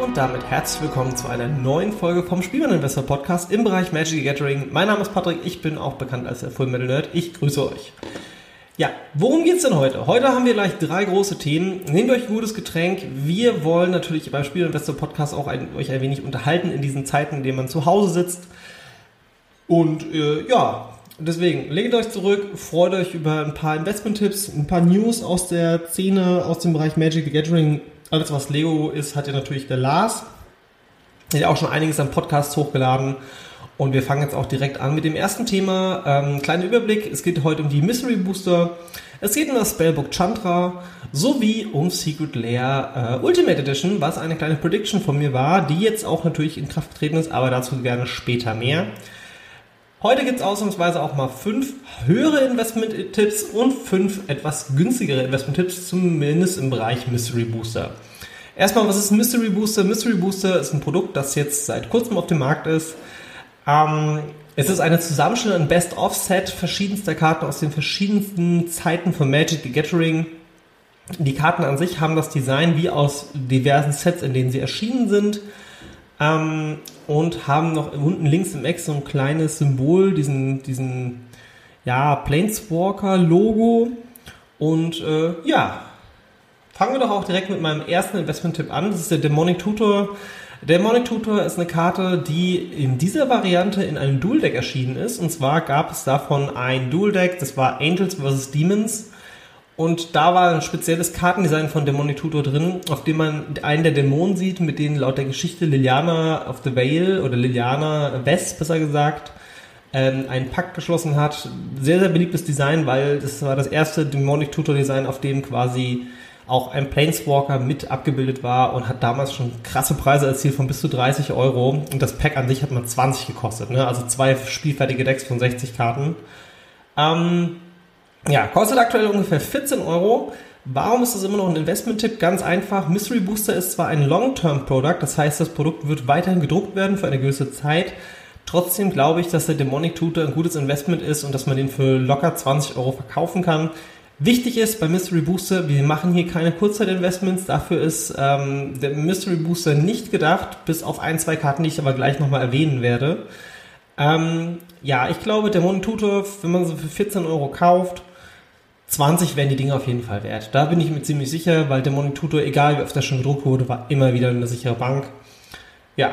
Und damit herzlich willkommen zu einer neuen Folge vom Spielmann-Investor Podcast im Bereich Magic the Gathering. Mein Name ist Patrick, ich bin auch bekannt als der Full Metal Nerd. Ich grüße euch. Ja, worum geht's denn heute? Heute haben wir gleich drei große Themen. Nehmt euch ein gutes Getränk. Wir wollen natürlich beim Spielinvestor Podcast auch ein, euch ein wenig unterhalten in diesen Zeiten, in denen man zu Hause sitzt. Und äh, ja, deswegen legt euch zurück, freut euch über ein paar Investment-Tipps, ein paar News aus der Szene, aus dem Bereich Magic the Gathering alles, was Lego ist, hat ja natürlich der Lars. Der hat auch schon einiges an Podcasts hochgeladen. Und wir fangen jetzt auch direkt an mit dem ersten Thema. Ähm, kleiner Überblick. Es geht heute um die Mystery Booster. Es geht um das Spellbook Chandra sowie um Secret Lair äh, Ultimate Edition, was eine kleine Prediction von mir war, die jetzt auch natürlich in Kraft getreten ist, aber dazu gerne später mehr. Heute gibt es ausnahmsweise auch mal fünf höhere Investment-Tipps und fünf etwas günstigere Investment-Tipps, zumindest im Bereich Mystery Booster. Erstmal, was ist Mystery Booster? Mystery Booster ist ein Produkt, das jetzt seit kurzem auf dem Markt ist. Ähm, es ist eine Zusammenstellung, ein Best-of-Set verschiedenster Karten aus den verschiedensten Zeiten von Magic the Gathering. Die Karten an sich haben das Design wie aus diversen Sets, in denen sie erschienen sind. Ähm, und haben noch unten links im Eck so ein kleines Symbol, diesen, diesen ja, Planeswalker-Logo. Und äh, ja, fangen wir doch auch direkt mit meinem ersten Investment-Tipp an. Das ist der Demonic Tutor. Demonic Tutor ist eine Karte, die in dieser Variante in einem Dual Deck erschienen ist. Und zwar gab es davon ein Dual Deck, das war Angels vs. Demons. Und da war ein spezielles Kartendesign von Demonic Tutor drin, auf dem man einen der Dämonen sieht, mit denen laut der Geschichte Liliana of the Vale oder Liliana West besser gesagt ähm, einen Pakt geschlossen hat. Sehr, sehr beliebtes Design, weil das war das erste Demonic Tutor Design, auf dem quasi auch ein Planeswalker mit abgebildet war und hat damals schon krasse Preise erzielt von bis zu 30 Euro. Und das Pack an sich hat mal 20 gekostet, ne? also zwei spielfertige Decks von 60 Karten. Ähm, ja, kostet aktuell ungefähr 14 Euro. Warum ist das immer noch ein Investment-Tipp? Ganz einfach. Mystery Booster ist zwar ein Long-Term-Product, das heißt, das Produkt wird weiterhin gedruckt werden für eine gewisse Zeit. Trotzdem glaube ich, dass der Demonic Tutor ein gutes Investment ist und dass man den für locker 20 Euro verkaufen kann. Wichtig ist bei Mystery Booster, wir machen hier keine Kurzzeit-Investments. Dafür ist ähm, der Mystery Booster nicht gedacht, bis auf ein, zwei Karten, die ich aber gleich nochmal erwähnen werde. Ähm, ja, ich glaube, der Tutor, wenn man sie für 14 Euro kauft, 20 wären die Dinge auf jeden Fall wert. Da bin ich mir ziemlich sicher, weil der Tutor, egal wie oft das schon gedruckt wurde, war immer wieder eine sichere Bank. Ja.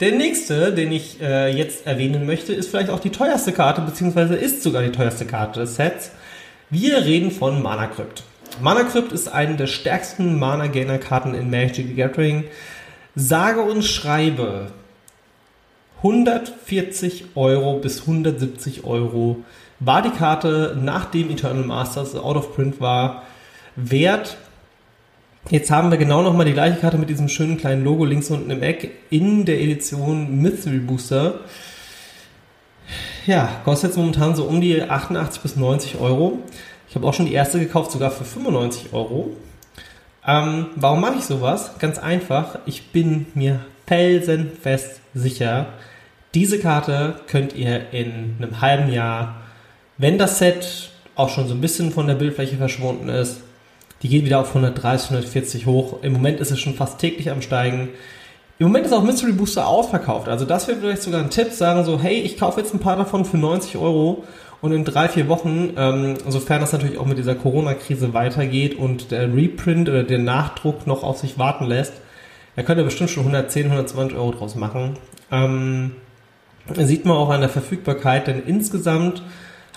Der nächste, den ich äh, jetzt erwähnen möchte, ist vielleicht auch die teuerste Karte, beziehungsweise ist sogar die teuerste Karte des Sets. Wir reden von Mana Crypt. Mana Crypt ist eine der stärksten Mana-Gainer-Karten in Magic the Gathering. Sage und schreibe 140 Euro bis 170 Euro war die Karte, nachdem Eternal Masters out of print war, wert. Jetzt haben wir genau nochmal die gleiche Karte mit diesem schönen kleinen Logo links unten im Eck in der Edition Mystery Booster. Ja, kostet jetzt momentan so um die 88 bis 90 Euro. Ich habe auch schon die erste gekauft, sogar für 95 Euro. Ähm, warum mache ich sowas? Ganz einfach. Ich bin mir felsenfest sicher, diese Karte könnt ihr in einem halben Jahr wenn das Set auch schon so ein bisschen von der Bildfläche verschwunden ist, die geht wieder auf 130, 140 hoch. Im Moment ist es schon fast täglich am Steigen. Im Moment ist auch Mystery Booster ausverkauft. Also das wäre vielleicht sogar ein Tipp, sagen so, hey, ich kaufe jetzt ein paar davon für 90 Euro und in drei, vier Wochen, ähm, sofern das natürlich auch mit dieser Corona-Krise weitergeht und der Reprint oder der Nachdruck noch auf sich warten lässt, da könnt ihr bestimmt schon 110, 120 Euro draus machen. Ähm, sieht man auch an der Verfügbarkeit, denn insgesamt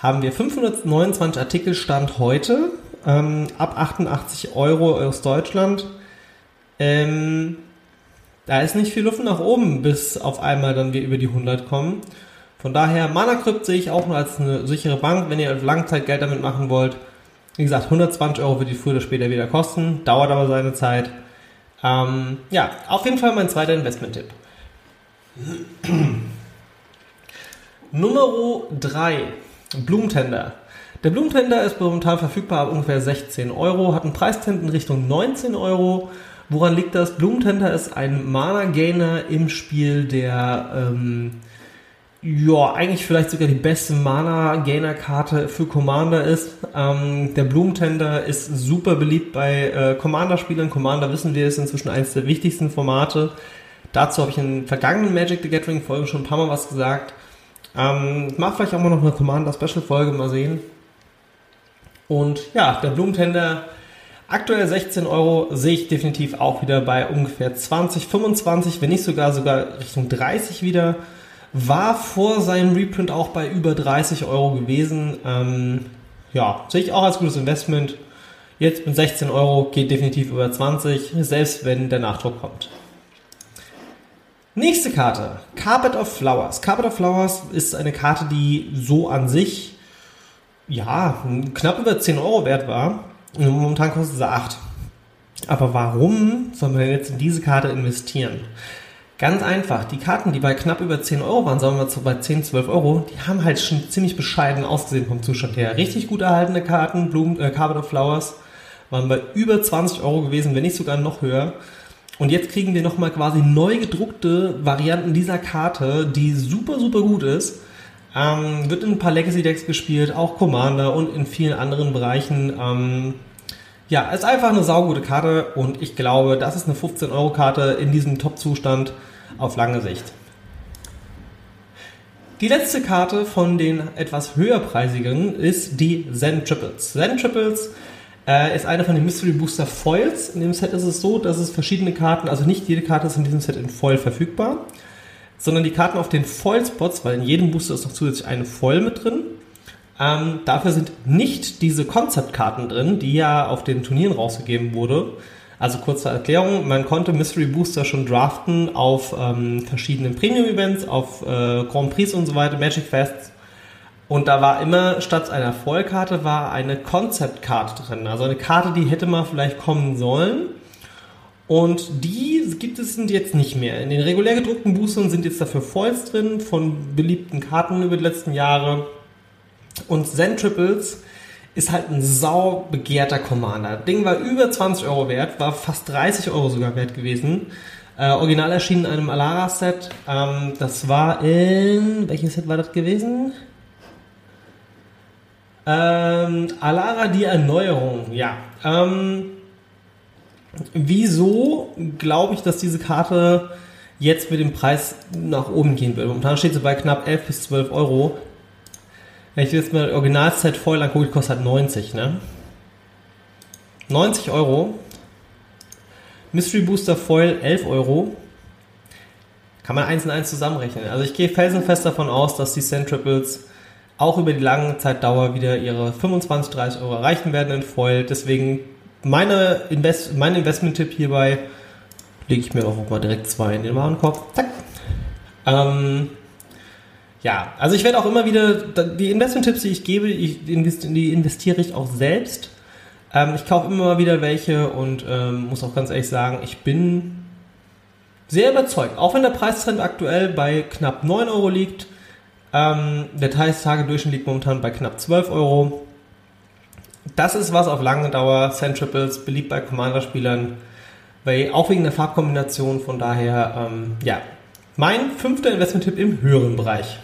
haben wir 529 Artikel Stand heute, ähm, ab 88 Euro aus Deutschland. Ähm, da ist nicht viel Luft nach oben, bis auf einmal dann wir über die 100 kommen. Von daher, Mana Crypt sehe ich auch nur als eine sichere Bank, wenn ihr Langzeitgeld damit machen wollt. Wie gesagt, 120 Euro wird die früher oder später wieder kosten, dauert aber seine Zeit. Ähm, ja, auf jeden Fall mein zweiter Investment-Tipp. Nummer 3 Blumentender. Der Blumentender ist momentan verfügbar ab ungefähr 16 Euro, hat einen Preistrend in Richtung 19 Euro. Woran liegt das? Blumentender ist ein Mana-Gainer im Spiel, der ähm, ja eigentlich vielleicht sogar die beste Mana-Gainer-Karte für Commander ist. Ähm, der Blumentender ist super beliebt bei äh, Commander-Spielern. Commander wissen wir ist inzwischen eines der wichtigsten Formate. Dazu habe ich in vergangenen Magic the Gathering Folgen schon ein paar Mal was gesagt. Ähm, mach vielleicht auch mal noch eine Commander-Special-Folge, mal sehen. Und ja, der Blumentender, aktuell 16 Euro, sehe ich definitiv auch wieder bei ungefähr 20, 25, wenn nicht sogar sogar Richtung 30 wieder. War vor seinem Reprint auch bei über 30 Euro gewesen. Ähm, ja, sehe ich auch als gutes Investment. Jetzt mit 16 Euro geht definitiv über 20, selbst wenn der Nachdruck kommt. Nächste Karte. Carpet of Flowers. Carpet of Flowers ist eine Karte, die so an sich, ja, knapp über 10 Euro wert war. Momentan kostet sie 8. Aber warum soll man denn jetzt in diese Karte investieren? Ganz einfach. Die Karten, die bei knapp über 10 Euro waren, sagen wir mal so bei 10, 12 Euro, die haben halt schon ziemlich bescheiden ausgesehen vom Zustand her. Richtig gut erhaltene Karten, Blumen, äh, Carpet of Flowers, waren bei über 20 Euro gewesen, wenn nicht sogar noch höher. Und jetzt kriegen wir nochmal quasi neu gedruckte Varianten dieser Karte, die super, super gut ist. Ähm, wird in ein paar Legacy-Decks gespielt, auch Commander und in vielen anderen Bereichen. Ähm, ja, ist einfach eine saugute Karte und ich glaube, das ist eine 15-Euro-Karte in diesem Top-Zustand auf lange Sicht. Die letzte Karte von den etwas höherpreisigen ist die Zen Triples. Zen Triples Äh, ist eine von den Mystery Booster Foils. In dem Set ist es so, dass es verschiedene Karten, also nicht jede Karte ist in diesem Set in Foil verfügbar, sondern die Karten auf den Foil-Spots, weil in jedem Booster ist noch zusätzlich eine Foil mit drin. Ähm, dafür sind nicht diese Concept-Karten drin, die ja auf den Turnieren rausgegeben wurde. Also kurze Erklärung, man konnte Mystery Booster schon draften auf ähm, verschiedenen Premium-Events, auf äh, Grand Prix und so weiter, Magic Fests. Und da war immer statt einer Vollkarte war eine Concept-Karte drin. Also eine Karte, die hätte mal vielleicht kommen sollen. Und die gibt es jetzt nicht mehr. In den regulär gedruckten Boostern sind jetzt dafür Foils drin von beliebten Karten über die letzten Jahre. Und Zen Triples ist halt ein sau begehrter Commander. Das Ding war über 20 Euro wert, war fast 30 Euro sogar wert gewesen. Äh, original erschienen in einem Alara-Set. Ähm, das war in. Welches Set war das gewesen? Ähm, Alara die Erneuerung, ja. Ähm, wieso glaube ich, dass diese Karte jetzt mit dem Preis nach oben gehen wird? Momentan steht sie bei knapp 11 bis 12 Euro. Wenn ich jetzt mal Originalzeit voll angucke, kostet halt 90, ne? 90 Euro. Mystery Booster Foil 11 Euro. Kann man eins und eins zusammenrechnen. Also ich gehe felsenfest davon aus, dass die Centriples auch über die lange Zeitdauer wieder ihre 25, 30 Euro erreichen werden in Foil. Deswegen meine Invest mein Investment-Tipp hierbei lege ich mir auch mal direkt zwei in den Warenkorb. Zack. Ähm, ja, also ich werde auch immer wieder, die Investment-Tipps, die ich gebe, ich, die investiere ich auch selbst. Ähm, ich kaufe immer wieder welche und ähm, muss auch ganz ehrlich sagen, ich bin sehr überzeugt. Auch wenn der Preistrend aktuell bei knapp 9 Euro liegt, ähm, der Tagedurchschnitt liegt momentan bei knapp 12 Euro. Das ist was auf lange Dauer. Centriples beliebt bei Commander-Spielern, auch wegen der Farbkombination. Von daher, ähm, ja, mein fünfter Investment-Tipp im höheren Bereich.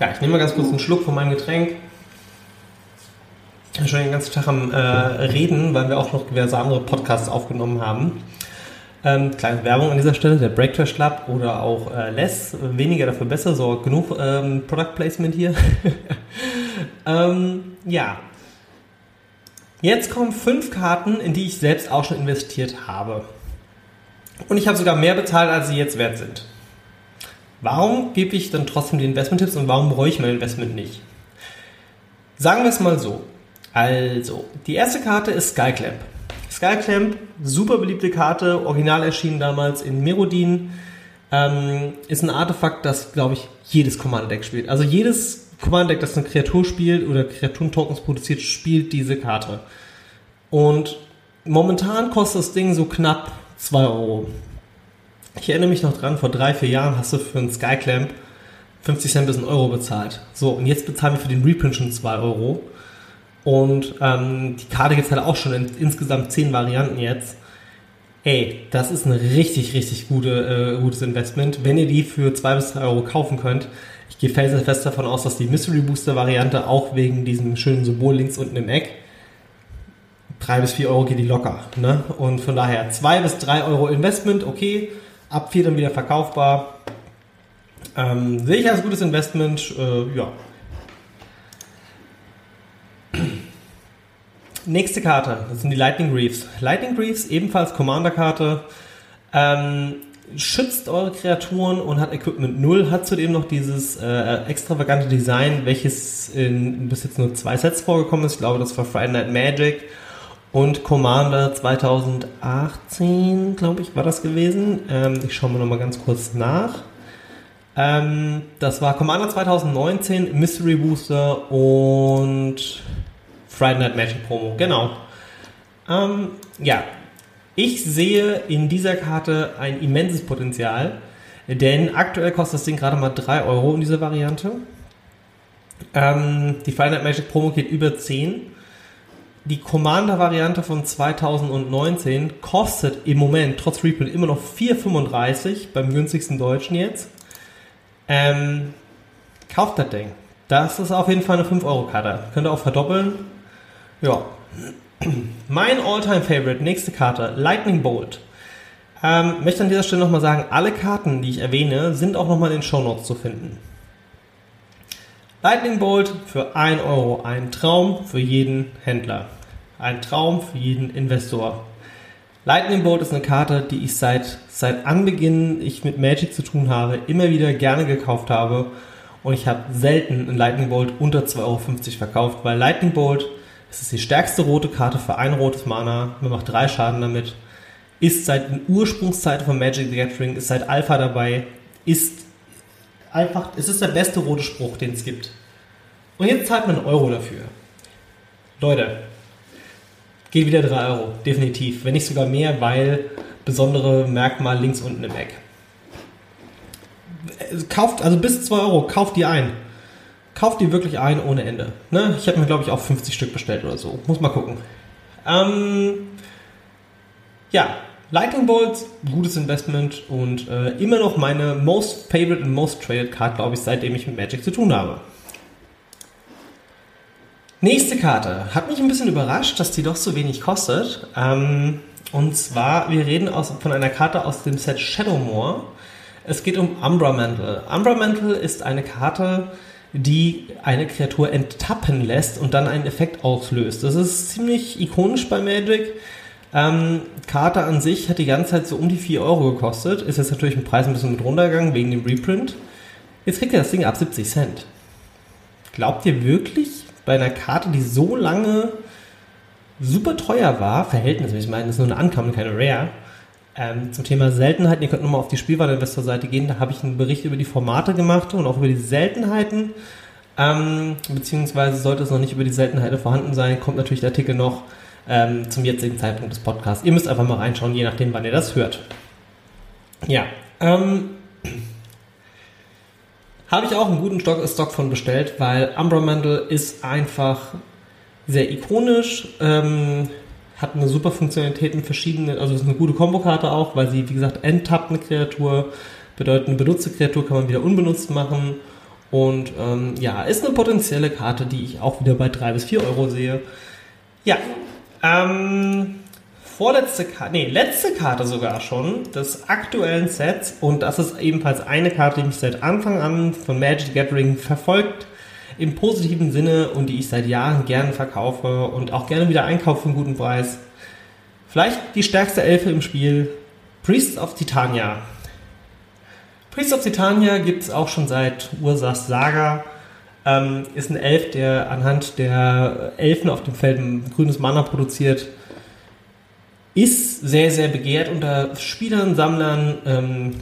Ja, ich nehme mal ganz kurz einen Schluck von meinem Getränk. Ich bin schon den ganzen Tag am äh, Reden, weil wir auch noch diverse andere Podcasts aufgenommen haben. Ähm, kleine Werbung an dieser Stelle, der Breakfast Club oder auch äh, Less, weniger dafür besser, so genug ähm, Product Placement hier. ähm, ja. Jetzt kommen fünf Karten, in die ich selbst auch schon investiert habe. Und ich habe sogar mehr bezahlt, als sie jetzt wert sind. Warum gebe ich dann trotzdem die Investment-Tipps und warum bereue ich mein Investment nicht? Sagen wir es mal so. Also, die erste Karte ist Skyclamp. Skyclamp, super beliebte Karte, original erschienen damals in Merodin. Ähm, ist ein Artefakt, das, glaube ich, jedes Commander-Deck spielt. Also jedes Commander-Deck, das eine Kreatur spielt oder Kreaturen-Tokens produziert, spielt diese Karte. Und momentan kostet das Ding so knapp 2 Euro. Ich erinnere mich noch dran, vor drei, vier Jahren hast du für einen Skyclamp 50 Cent bis ein Euro bezahlt. So, und jetzt bezahlen wir für den Reprint schon 2 Euro. Und ähm, die Karte gibt es halt auch schon in insgesamt 10 Varianten jetzt. Ey, das ist ein richtig, richtig gute, äh, gutes Investment, wenn ihr die für 2 bis 3 Euro kaufen könnt. Ich gehe felsenfest davon aus, dass die Mystery Booster Variante auch wegen diesem schönen Symbol links unten im Eck 3 bis 4 Euro geht die locker. Ne? Und von daher 2 bis 3 Euro Investment, okay ab 4 dann wieder verkaufbar. Ähm, sehe ich als gutes Investment, äh, ja. Nächste Karte, das sind die Lightning Reefs. Lightning Reefs, ebenfalls Commander-Karte, ähm, schützt eure Kreaturen und hat Equipment 0, hat zudem noch dieses äh, extravagante Design, welches in bis jetzt nur zwei Sets vorgekommen ist. Ich glaube, das war Friday Night Magic und Commander 2018, glaube ich, war das gewesen. Ähm, ich schaue mal nochmal ganz kurz nach. Ähm, das war Commander 2019, Mystery Booster und Friday Night Magic Promo. Genau. Ähm, ja, ich sehe in dieser Karte ein immenses Potenzial, denn aktuell kostet das Ding gerade mal 3 Euro in dieser Variante. Ähm, die Friday Night Magic Promo geht über 10 die Commander-Variante von 2019 kostet im Moment trotz Reprint immer noch 4,35 beim günstigsten Deutschen jetzt. Ähm, kauft das Ding. Das ist auf jeden Fall eine 5-Euro-Karte. Könnt ihr auch verdoppeln. Ja. Mein All-Time-Favorite, nächste Karte, Lightning Bolt. Ähm, möchte an dieser Stelle nochmal sagen, alle Karten, die ich erwähne, sind auch nochmal in den Show Notes zu finden. Lightning Bolt für 1 Euro. Ein Traum für jeden Händler. Ein Traum für jeden Investor. Lightning Bolt ist eine Karte, die ich seit, seit Anbeginn ich mit Magic zu tun habe, immer wieder gerne gekauft habe. Und ich habe selten einen Lightning Bolt unter 2,50 Euro verkauft, weil Lightning Bolt, das ist die stärkste rote Karte für ein rotes Mana. Man macht drei Schaden damit. Ist seit den Ursprungszeiten von Magic the Gathering, ist seit Alpha dabei, ist einfach, es ist der beste rote Spruch, den es gibt. Und jetzt zahlt man einen Euro dafür. Leute, geht wieder 3 Euro, definitiv. Wenn nicht sogar mehr, weil besondere Merkmal links unten im Eck. Kauft, also bis 2 Euro, kauft die ein. Kauft die wirklich ein ohne Ende. Ne? Ich habe mir, glaube ich, auch 50 Stück bestellt oder so. Muss mal gucken. Ähm, ja, Lightning Bolts, gutes Investment und äh, immer noch meine most favorite and most traded Card, glaube ich, seitdem ich mit Magic zu tun habe. Nächste Karte. Hat mich ein bisschen überrascht, dass die doch so wenig kostet. Ähm, und zwar, wir reden aus, von einer Karte aus dem Set Shadowmoor. Es geht um Umbra Mantle. Umbra Mantle ist eine Karte, die eine Kreatur enttappen lässt und dann einen Effekt auslöst. Das ist ziemlich ikonisch bei Magic. Ähm, Karte an sich hat die ganze Zeit so um die 4 Euro gekostet. Ist jetzt natürlich im Preis ein bisschen mit runtergegangen wegen dem Reprint. Jetzt kriegt ihr das Ding ab 70 Cent. Glaubt ihr wirklich, bei einer Karte, die so lange super teuer war, verhältnismäßig, ich meine, das ist nur eine Ankamen, keine Rare, ähm, zum Thema Seltenheiten, ihr könnt nochmal auf die Spielwareninvestor-Seite gehen, da habe ich einen Bericht über die Formate gemacht und auch über die Seltenheiten. Ähm, beziehungsweise sollte es noch nicht über die Seltenheiten vorhanden sein, kommt natürlich der Artikel noch ähm, zum jetzigen Zeitpunkt des Podcasts. Ihr müsst einfach mal reinschauen, je nachdem, wann ihr das hört. Ja, ähm, habe ich auch einen guten Stock, Stock von bestellt, weil Umbra Mandel ist einfach sehr ikonisch, ähm, hat eine super Funktionalität in verschiedenen, also ist eine gute Kombokarte auch, weil sie, wie gesagt, enttappt eine Kreatur, bedeutet eine benutzte Kreatur kann man wieder unbenutzt machen. Und ähm, ja, ist eine potenzielle Karte, die ich auch wieder bei 3 bis 4 Euro sehe. Ja, ähm, vorletzte Karte, nee, letzte Karte sogar schon des aktuellen Sets. Und das ist ebenfalls eine Karte, die mich seit Anfang an von Magic Gathering verfolgt im positiven Sinne und die ich seit Jahren gerne verkaufe und auch gerne wieder einkaufe für einen guten Preis. Vielleicht die stärkste Elfe im Spiel, Priests of Titania. Priests of Titania gibt es auch schon seit Ursas Saga. Ähm, ist ein Elf, der anhand der Elfen auf dem Feld ein grünes Mana produziert. Ist sehr, sehr begehrt unter Spielern, Sammlern. Ähm,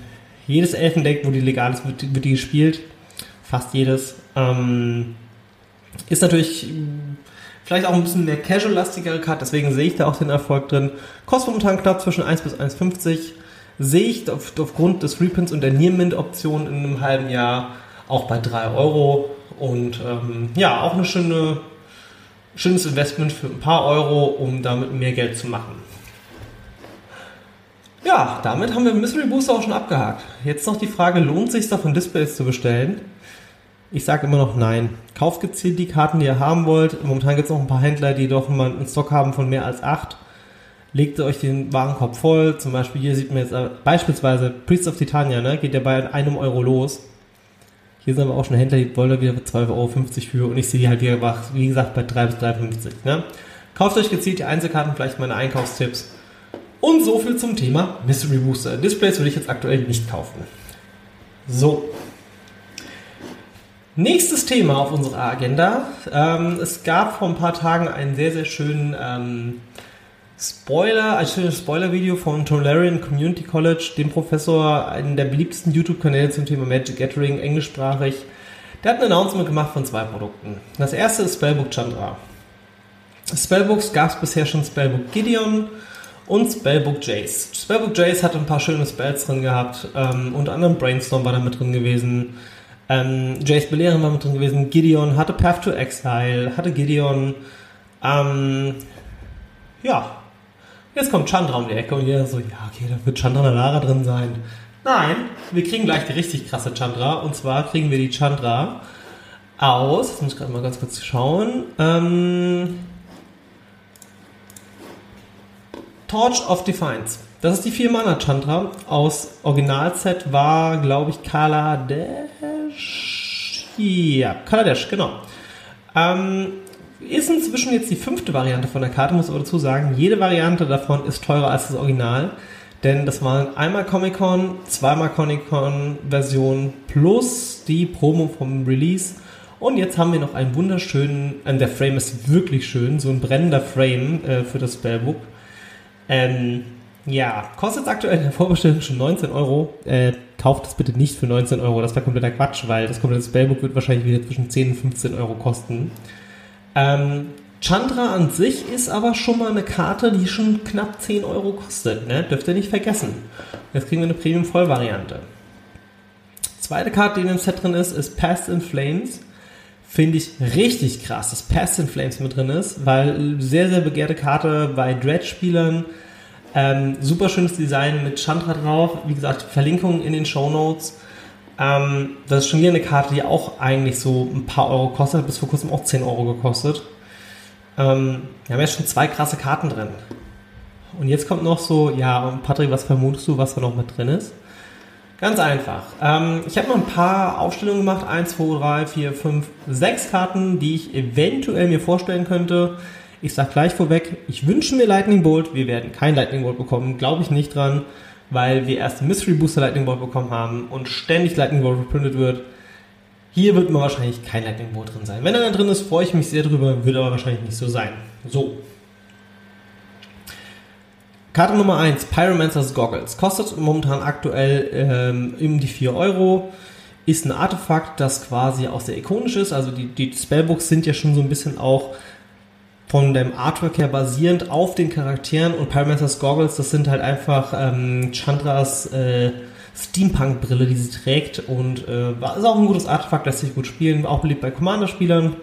jedes Elfendeck, wo die legal ist, wird, wird die gespielt. Fast jedes. Ähm, ist natürlich vielleicht auch ein bisschen mehr casual-lastigere Karte, deswegen sehe ich da auch den Erfolg drin. Kostet momentan knapp zwischen 1 bis 1,50. Sehe ich auf, aufgrund des Reprints und der Near-Mint-Option in einem halben Jahr auch bei 3 Euro. Und ähm, ja, auch ein schöne, schönes Investment für ein paar Euro, um damit mehr Geld zu machen. Ja, damit haben wir Mystery Booster auch schon abgehakt. Jetzt noch die Frage, lohnt es sich davon Displays zu bestellen? Ich sage immer noch nein. Kauft gezielt die Karten, die ihr haben wollt. Momentan gibt es noch ein paar Händler, die doch mal einen Stock haben von mehr als acht. Legt euch den Warenkorb voll. Zum Beispiel hier sieht man jetzt äh, beispielsweise Priest of Titania, ne? geht ja bei einem Euro los. Hier sind aber auch schon Händler, die wollen da wieder 2,50 Euro für und ich sehe die halt wieder, wie gesagt, bei 3 bis 3,50. Ne? Kauft euch gezielt die Einzelkarten, vielleicht meine Einkaufstipps. Und so viel zum Thema Mystery Booster. Displays würde ich jetzt aktuell nicht kaufen. So. Nächstes Thema auf unserer Agenda. Ähm, es gab vor ein paar Tagen einen sehr, sehr schönen ähm, Spoiler, ein schönes Spoiler-Video von Tolarian Community College, dem Professor, einen der beliebtesten YouTube-Kanäle zum Thema Magic Gathering, englischsprachig. Der hat ein Announcement gemacht von zwei Produkten. Das erste ist Spellbook Chandra. Spellbooks gab es bisher schon Spellbook Gideon und Spellbook Jace. Spellbook Jace hatte ein paar schöne Spells drin gehabt, ähm, unter anderem Brainstorm war da mit drin gewesen. Ähm, Jace Belehren war mit drin gewesen. Gideon hatte Path to Exile, hatte Gideon. Ähm, ja, Jetzt kommt Chandra um die Ecke und jeder so, ja, okay, da wird Chandra Nalara drin sein. Nein, wir kriegen gleich die richtig krasse Chandra. Und zwar kriegen wir die Chandra aus, jetzt muss ich gerade mal ganz kurz schauen, ähm, Torch of Defiance. Das ist die 4 Mana Chandra. Aus Originalset war, glaube ich, Kala Dash. Ja, Kaladesh, genau. Ähm, ist inzwischen jetzt die fünfte Variante von der Karte, muss aber dazu sagen, jede Variante davon ist teurer als das Original. Denn das waren einmal Comic-Con, zweimal Comic-Con-Version plus die Promo vom Release. Und jetzt haben wir noch einen wunderschönen, äh, der Frame ist wirklich schön, so ein brennender Frame äh, für das Spellbook. Ähm, ja, kostet aktuell in der Vorbestellung schon 19 Euro. Äh, kauft es bitte nicht für 19 Euro, das wäre kompletter Quatsch, weil das komplette Spellbook wird wahrscheinlich wieder zwischen 10 und 15 Euro kosten. Ähm, Chandra an sich ist aber schon mal eine Karte, die schon knapp 10 Euro kostet. Ne? Dürft ihr nicht vergessen. Jetzt kriegen wir eine Premium-Vollvariante. Zweite Karte, die in dem Set drin ist, ist Past in Flames. Finde ich richtig krass, dass Past in Flames mit drin ist, weil sehr, sehr begehrte Karte bei Dread-Spielern. Ähm, super schönes Design mit Chandra drauf. Wie gesagt, Verlinkung in den Show Notes. Ähm, das ist schon wieder eine Karte, die auch eigentlich so ein paar Euro kostet, bis vor kurzem auch 10 Euro gekostet. Ähm, wir haben jetzt schon zwei krasse Karten drin. Und jetzt kommt noch so, ja, Patrick, was vermutest du, was da noch mit drin ist? Ganz einfach. Ähm, ich habe noch ein paar Aufstellungen gemacht. 1, 2, 3, 4, 5, 6 Karten, die ich eventuell mir vorstellen könnte. Ich sage gleich vorweg, ich wünsche mir Lightning Bolt. Wir werden kein Lightning Bolt bekommen, glaube ich nicht dran, weil wir erst Mystery Booster Lightning Bolt bekommen haben und ständig Lightning Bolt reprintet wird. Hier wird mir wahrscheinlich kein Lightning Bolt drin sein. Wenn er da drin ist, freue ich mich sehr drüber, wird aber wahrscheinlich nicht so sein. So. Karte Nummer 1, Pyromancer's Goggles. Kostet momentan aktuell ähm, um die 4 Euro. Ist ein Artefakt, das quasi auch sehr ikonisch ist. Also die, die Spellbooks sind ja schon so ein bisschen auch von dem Artwork her basierend auf den Charakteren und Pyromancer's Goggles, das sind halt einfach ähm, Chandras äh, Steampunk-Brille, die sie trägt und äh, ist auch ein gutes Artefakt, lässt sich gut spielen, auch beliebt bei Commander-Spielern,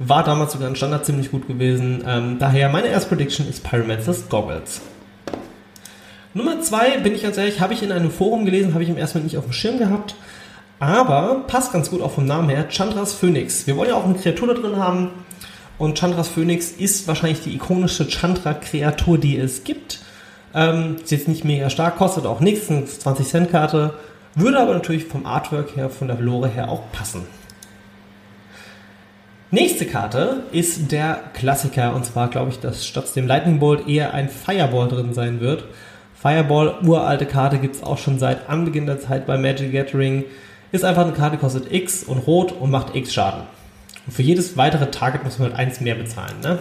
war damals sogar ein Standard ziemlich gut gewesen. Ähm, daher meine erste Prediction ist Pyromancer's Goggles. Nummer zwei, bin ich ganz ehrlich, habe ich in einem Forum gelesen, habe ich im ersten Mal nicht auf dem Schirm gehabt, aber passt ganz gut auch vom Namen her, Chandras Phoenix. Wir wollen ja auch eine Kreatur da drin haben und Chandras Phoenix ist wahrscheinlich die ikonische Chandra-Kreatur, die es gibt. Ähm, ist jetzt nicht mega stark, kostet auch nichts, eine 20-Cent-Karte, würde aber natürlich vom Artwork her, von der Lore her auch passen. Nächste Karte ist der Klassiker und zwar glaube ich, dass statt dem Lightning Bolt eher ein Fireball drin sein wird. Fireball, uralte Karte, gibt es auch schon seit Anbeginn der Zeit bei Magic Gathering. Ist einfach eine Karte, kostet X und rot und macht X Schaden. Und für jedes weitere Target muss man halt eins mehr bezahlen. Ne?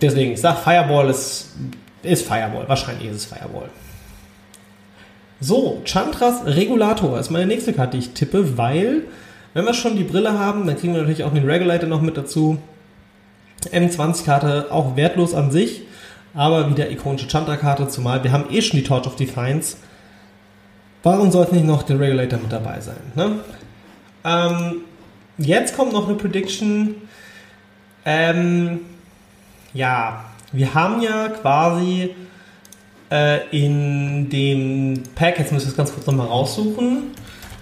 Deswegen, ich sage, Fireball ist, ist Fireball. Wahrscheinlich ist es Fireball. So, Chantras Regulator ist meine nächste Karte, die ich tippe, weil, wenn wir schon die Brille haben, dann kriegen wir natürlich auch den Regulator noch mit dazu. M20-Karte auch wertlos an sich aber wieder ikonische Chandra-Karte, zumal wir haben eh schon die Torch of Defiance. Warum sollte nicht noch der Regulator mit dabei sein? Ne? Ähm, jetzt kommt noch eine Prediction. Ähm, ja, wir haben ja quasi äh, in dem Pack, jetzt muss ich das ganz kurz nochmal raussuchen.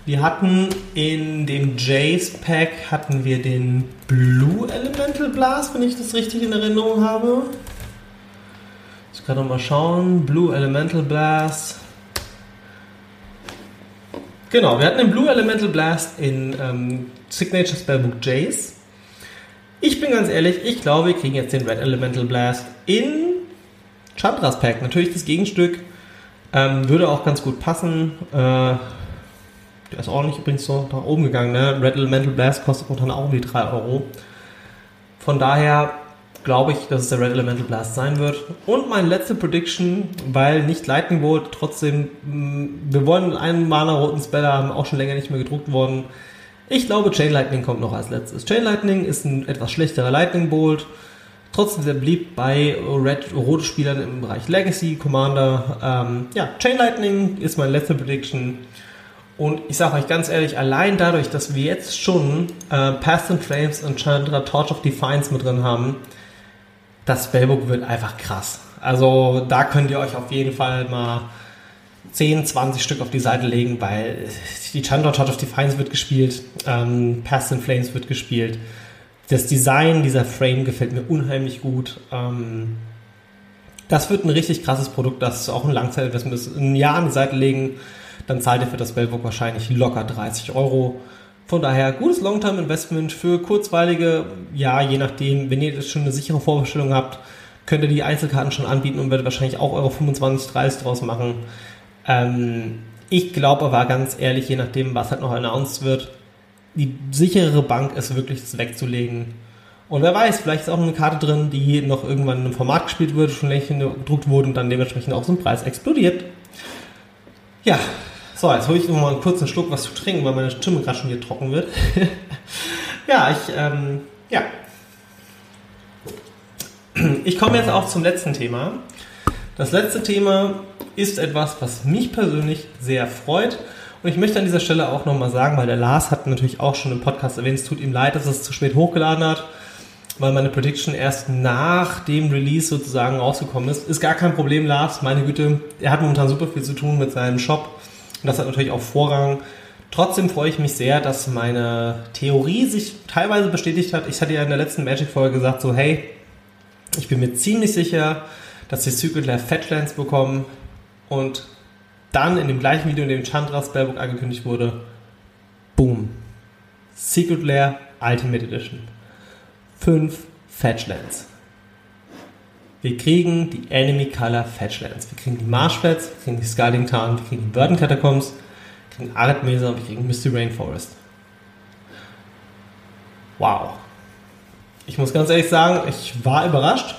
Wir hatten in dem Jace Pack hatten wir den Blue Elemental Blast, wenn ich das richtig in Erinnerung habe. Ich kann noch mal schauen. Blue Elemental Blast. Genau, wir hatten den Blue Elemental Blast in ähm, Signature Spellbook Jace. Ich bin ganz ehrlich, ich glaube, wir kriegen jetzt den Red Elemental Blast in Chandras Pack. Natürlich das Gegenstück. Ähm, würde auch ganz gut passen. Äh, der ist ordentlich übrigens so nach oben gegangen. Ne? Red Elemental Blast kostet momentan auch die 3 Euro. Von daher glaube ich, dass es der Red Elemental Blast sein wird. Und meine letzte Prediction, weil nicht Lightning Bolt, trotzdem, mm, wir wollen einen Mana roten Spell haben, auch schon länger nicht mehr gedruckt worden. Ich glaube, Chain Lightning kommt noch als letztes. Chain Lightning ist ein etwas schlechterer Lightning Bolt, trotzdem sehr beliebt bei Red rote Spielern im Bereich Legacy, Commander. Ähm, ja, Chain Lightning ist meine letzte Prediction. Und ich sage euch ganz ehrlich, allein dadurch, dass wir jetzt schon äh, Past and Flames und Chandra Torch of Defiance mit drin haben, das Spellbook wird einfach krass. Also da könnt ihr euch auf jeden Fall mal 10, 20 Stück auf die Seite legen, weil die Chandra Touch of Defiance wird gespielt, ähm, Past in Flames wird gespielt. Das Design dieser Frame gefällt mir unheimlich gut. Ähm, das wird ein richtig krasses Produkt, das auch ein Langzeitinvestment ist. Ein Jahr an die Seite legen, dann zahlt ihr für das Spellbook wahrscheinlich locker 30 Euro. Von daher gutes Long-Term-Investment für kurzweilige, ja, je nachdem, wenn ihr schon eine sichere Vorbestellung habt, könnt ihr die Einzelkarten schon anbieten und werdet wahrscheinlich auch eure 25, 30 draus machen. Ähm, ich glaube aber ganz ehrlich, je nachdem, was halt noch announced wird, die sicherere Bank ist wirklich das wegzulegen. Und wer weiß, vielleicht ist auch eine Karte drin, die noch irgendwann in einem Format gespielt wird, schon längst gedruckt wurde und dann dementsprechend auch so ein Preis explodiert. Ja, so, jetzt hole ich noch mal einen kurzen Schluck was zu trinken, weil meine Stimme gerade schon wieder trocken wird. ja, ich, ähm, ja. Ich komme jetzt auch zum letzten Thema. Das letzte Thema ist etwas, was mich persönlich sehr freut. Und ich möchte an dieser Stelle auch nochmal sagen, weil der Lars hat natürlich auch schon im Podcast erwähnt, es tut ihm leid, dass er es zu spät hochgeladen hat, weil meine Prediction erst nach dem Release sozusagen rausgekommen ist. Ist gar kein Problem, Lars, meine Güte. Er hat momentan super viel zu tun mit seinem Shop. Und das hat natürlich auch Vorrang. Trotzdem freue ich mich sehr, dass meine Theorie sich teilweise bestätigt hat. Ich hatte ja in der letzten Magic-Folge gesagt, so, hey, ich bin mir ziemlich sicher, dass die Secret Lair Fetchlands bekommen und dann in dem gleichen Video, in dem Chandra Spellbook angekündigt wurde, boom. Secret Lair Ultimate Edition. Fünf Fetchlands. Wir kriegen die Enemy Color Fetchlands. Wir kriegen die Marshflats, wir kriegen die Scalding Town, wir kriegen die Burden Catacombs, wir kriegen Arid Mesa und wir kriegen Misty Rainforest. Wow. Ich muss ganz ehrlich sagen, ich war überrascht.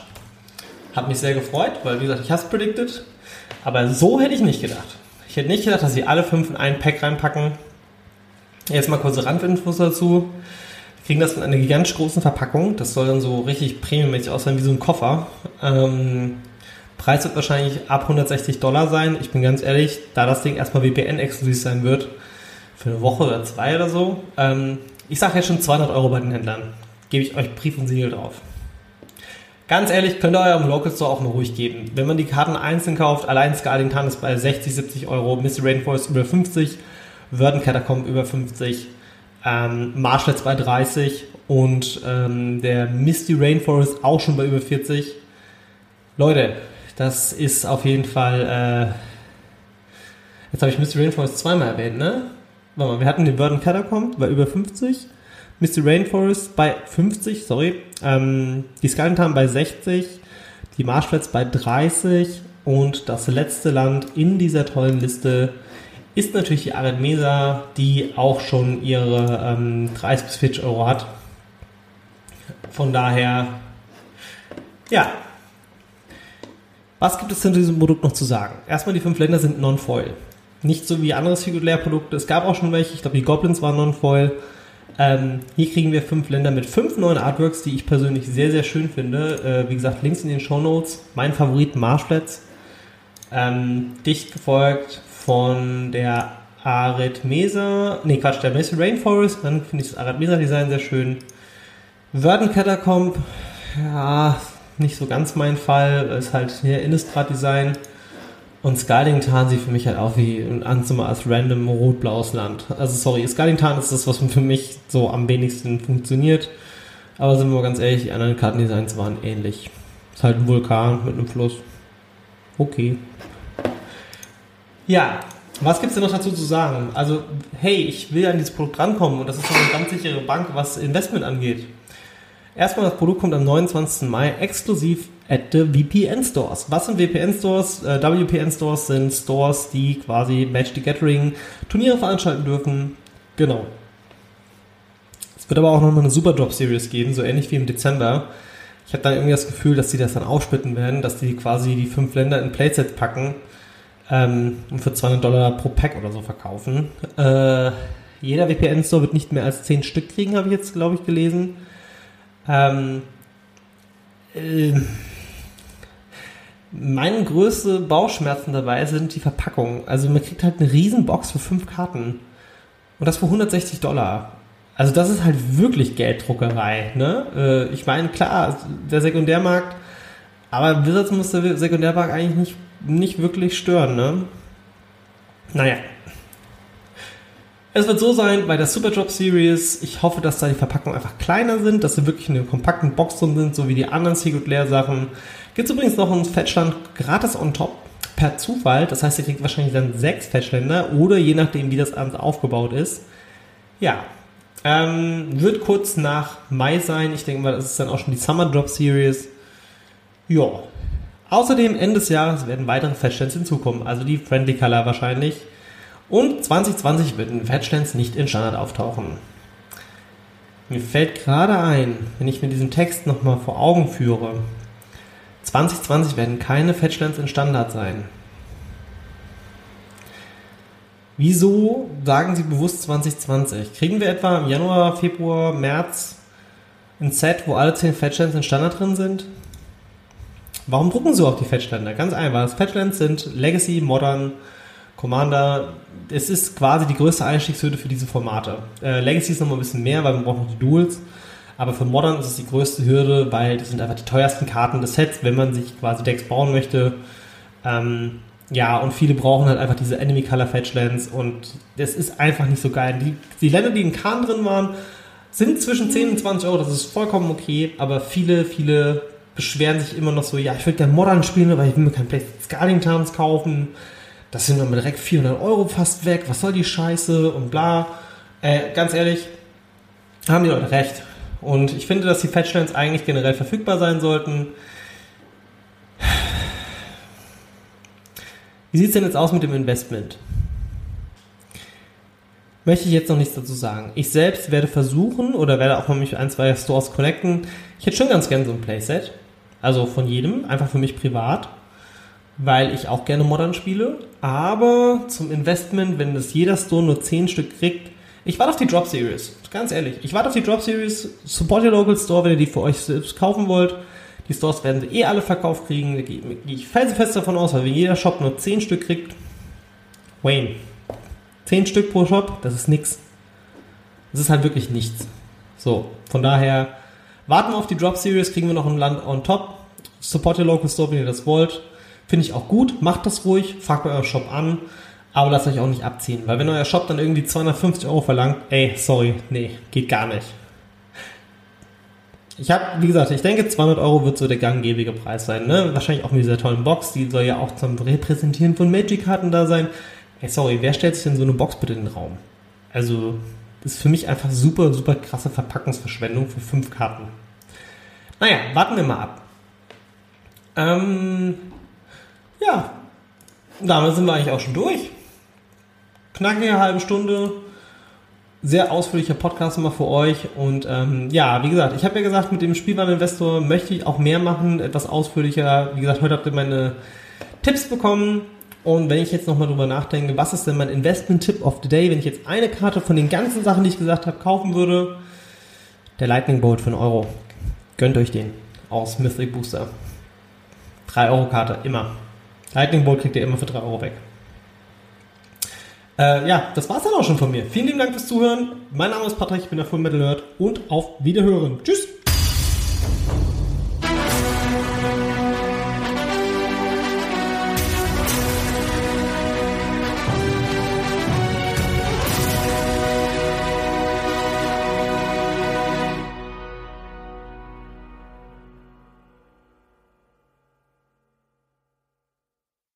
Hat mich sehr gefreut, weil wie gesagt, ich habe es predicted. Aber so hätte ich nicht gedacht. Ich hätte nicht gedacht, dass sie alle fünf in ein Pack reinpacken. Jetzt mal kurze Randinfos dazu. Wir kriegen das in einer gigantisch großen Verpackung. Das soll dann so richtig premiummäßig aussehen wie so ein Koffer. Ähm, Preis wird wahrscheinlich ab 160 Dollar sein. Ich bin ganz ehrlich, da das Ding erstmal VPN-exklusiv sein wird, für eine Woche oder zwei oder so, ähm, ich sage jetzt schon 200 Euro bei den Händlern. Gebe ich euch Brief und Siegel drauf. Ganz ehrlich, könnt ihr eurem Local Store auch mal ruhig geben. Wenn man die Karten einzeln kauft, allein Scalding Town ist bei 60, 70 Euro, Mr. Rainforest über 50, Verdant Catacomb über 50, ähm, Marshall's bei 30 und ähm, der Misty Rainforest auch schon bei über 40. Leute, das ist auf jeden Fall. Äh, jetzt habe ich Misty Rainforest zweimal erwähnt, ne? Warte mal, wir hatten den Verdant Catacomb bei über 50. Mr. Rainforest bei 50, sorry. Ähm, die Skylintown bei 60, die Marshflats bei 30 und das letzte Land in dieser tollen Liste ist natürlich die Arid Mesa, die auch schon ihre ähm, 30 bis 40 Euro hat. Von daher, ja. Was gibt es denn zu diesem Produkt noch zu sagen? Erstmal, die fünf Länder sind Non-Foil. Nicht so wie andere Singular-Produkte. Es gab auch schon welche. Ich glaube, die Goblins waren Non-Foil. Ähm, hier kriegen wir fünf Länder mit fünf neuen Artworks, die ich persönlich sehr, sehr schön finde. Äh, wie gesagt, Links in den Show Notes. Mein Favorit Marshflats. Ähm, dicht gefolgt von der Arid Mesa, nee Quatsch, der Mesa Rainforest, dann finde ich das Arid Mesa Design sehr schön. Verdant Catacomb, ja, nicht so ganz mein Fall, ist halt hier Innistrad Design. Und Scalding Tarn sieht für mich halt auch wie ein Anzimmer als random rot-blaues Land. Also sorry, Scalding Tarn ist das, was für mich so am wenigsten funktioniert. Aber sind wir mal ganz ehrlich, die anderen Kartendesigns waren ähnlich. Ist halt ein Vulkan mit einem Fluss. Okay. Ja, was gibt's denn noch dazu zu sagen? Also, hey, ich will an dieses Produkt rankommen und das ist eine ganz sichere Bank, was Investment angeht. Erstmal, das Produkt kommt am 29. Mai exklusiv at the VPN Stores. Was sind VPN Stores? Äh, WPN Stores sind Stores, die quasi Match the Gathering Turniere veranstalten dürfen. Genau. Es wird aber auch nochmal eine Super Drop Series geben, so ähnlich wie im Dezember. Ich habe dann irgendwie das Gefühl, dass sie das dann aufsplitten werden, dass die quasi die fünf Länder in Playsets packen ähm, und für 200 Dollar pro Pack oder so verkaufen. Äh, jeder VPN-Store wird nicht mehr als 10 Stück kriegen, habe ich jetzt, glaube ich, gelesen. Ähm, äh, meine größte Bauchschmerzen dabei sind die Verpackungen. Also man kriegt halt eine riesen Box für fünf Karten. Und das für 160 Dollar. Also das ist halt wirklich Gelddruckerei. Ne? Äh, ich meine, klar, der Sekundärmarkt, aber Wizards muss der Sekundärmarkt eigentlich nicht, nicht wirklich stören. Ne? Naja. Es wird so sein, bei der Super Drop Series, ich hoffe, dass da die Verpackungen einfach kleiner sind, dass sie wirklich in einer kompakten Box drin sind, so wie die anderen Secret Lair Sachen. Gibt es übrigens noch einen Fetchland gratis on top per Zufall. Das heißt, ihr kriegt wahrscheinlich dann sechs Fetchländer oder je nachdem, wie das Abend aufgebaut ist. Ja, Ähm, wird kurz nach Mai sein. Ich denke mal, das ist dann auch schon die Summer Drop Series. Ja. Außerdem Ende des Jahres werden weitere Fetchlands hinzukommen, also die Friendly Color wahrscheinlich. Und 2020 werden Fetchlands nicht in Standard auftauchen. Mir fällt gerade ein, wenn ich mir diesen Text nochmal vor Augen führe, 2020 werden keine Fetchlands in Standard sein. Wieso sagen Sie bewusst 2020? Kriegen wir etwa im Januar, Februar, März ein Set, wo alle 10 Fetchlands in Standard drin sind? Warum drucken Sie auch die Fetchländer? Ganz einfach. Fetchlands sind Legacy, Modern, Commander. Es ist quasi die größte Einstiegshürde für diese Formate. Äh, Legacy ist nochmal ein bisschen mehr, weil man braucht noch die Duels. Aber für Modern ist es die größte Hürde, weil das sind einfach die teuersten Karten des Sets, wenn man sich quasi Decks bauen möchte. Ähm, ja, und viele brauchen halt einfach diese Enemy Color Fetchlands und das ist einfach nicht so geil. Die, die Länder, die in Kahn drin waren, sind zwischen 10 und 20 Euro, das ist vollkommen okay, aber viele, viele beschweren sich immer noch so, ja, ich würde gerne Modern spielen, aber ich will mir kein Playset Scarling Tarns kaufen. Das sind dann direkt 400 Euro fast weg, was soll die Scheiße und bla. Äh, ganz ehrlich, haben die Leute recht. Und ich finde, dass die Fetchlands eigentlich generell verfügbar sein sollten. Wie sieht es denn jetzt aus mit dem Investment? Möchte ich jetzt noch nichts dazu sagen. Ich selbst werde versuchen oder werde auch mal mich ein, zwei Stores connecten. Ich hätte schon ganz gerne so ein Playset. Also von jedem, einfach für mich privat. Weil ich auch gerne Modern spiele. Aber zum Investment, wenn das jeder Store nur 10 Stück kriegt, ich warte auf die Drop Series. Ganz ehrlich. Ich warte auf die Drop Series. Support your local store, wenn ihr die für euch selbst kaufen wollt. Die Stores werden sie eh alle verkauft kriegen. Da gehe ich felsenfest davon aus, weil wenn jeder Shop nur 10 Stück kriegt, Wayne, 10 Stück pro Shop, das ist nix. Das ist halt wirklich nichts. So, von daher warten wir auf die Drop Series, kriegen wir noch ein Land on top. Support your local store, wenn ihr das wollt. Finde ich auch gut. Macht das ruhig. Fragt bei eurem Shop an. Aber lasst euch auch nicht abziehen. Weil wenn euer Shop dann irgendwie 250 Euro verlangt, ey, sorry, nee, geht gar nicht. Ich habe, wie gesagt, ich denke, 200 Euro wird so der ganggebige Preis sein. Ne? Wahrscheinlich auch mit dieser tollen Box. Die soll ja auch zum Repräsentieren von Magic-Karten da sein. Ey, sorry, wer stellt sich denn so eine Box bitte in den Raum? Also, das ist für mich einfach super, super krasse Verpackungsverschwendung für fünf Karten. Naja, warten wir mal ab. Ähm, ja, damit sind wir eigentlich auch schon durch knackige halbe Stunde. Sehr ausführlicher Podcast immer für euch. Und ähm, ja, wie gesagt, ich habe ja gesagt, mit dem Spielwareninvestor möchte ich auch mehr machen, etwas ausführlicher. Wie gesagt, heute habt ihr meine Tipps bekommen. Und wenn ich jetzt nochmal drüber nachdenke, was ist denn mein Investment-Tipp of the Day, wenn ich jetzt eine Karte von den ganzen Sachen, die ich gesagt habe, kaufen würde? Der Lightning Bolt für einen Euro. Gönnt euch den aus Mythic Booster. 3 Euro Karte, immer. Lightning Bolt kriegt ihr immer für 3 Euro weg. Äh, ja, das war's dann auch schon von mir. Vielen lieben Dank fürs Zuhören. Mein Name ist Patrick, ich bin der Full Metal Nerd und auf Wiederhören. Tschüss!